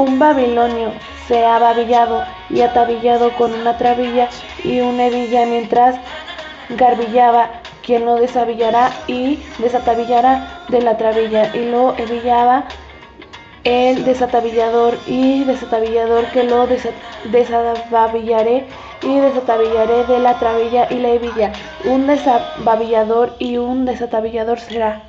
Un babilonio se ha babillado y atabillado con una trabilla y una hebilla mientras garbillaba, quien lo desabillará y desatabillará de la trabilla y lo hebillaba el desatabillador y desatabillador que lo desatabillaré y desatabillaré de la trabilla y la hebilla. Un desababillador y un desatabillador será.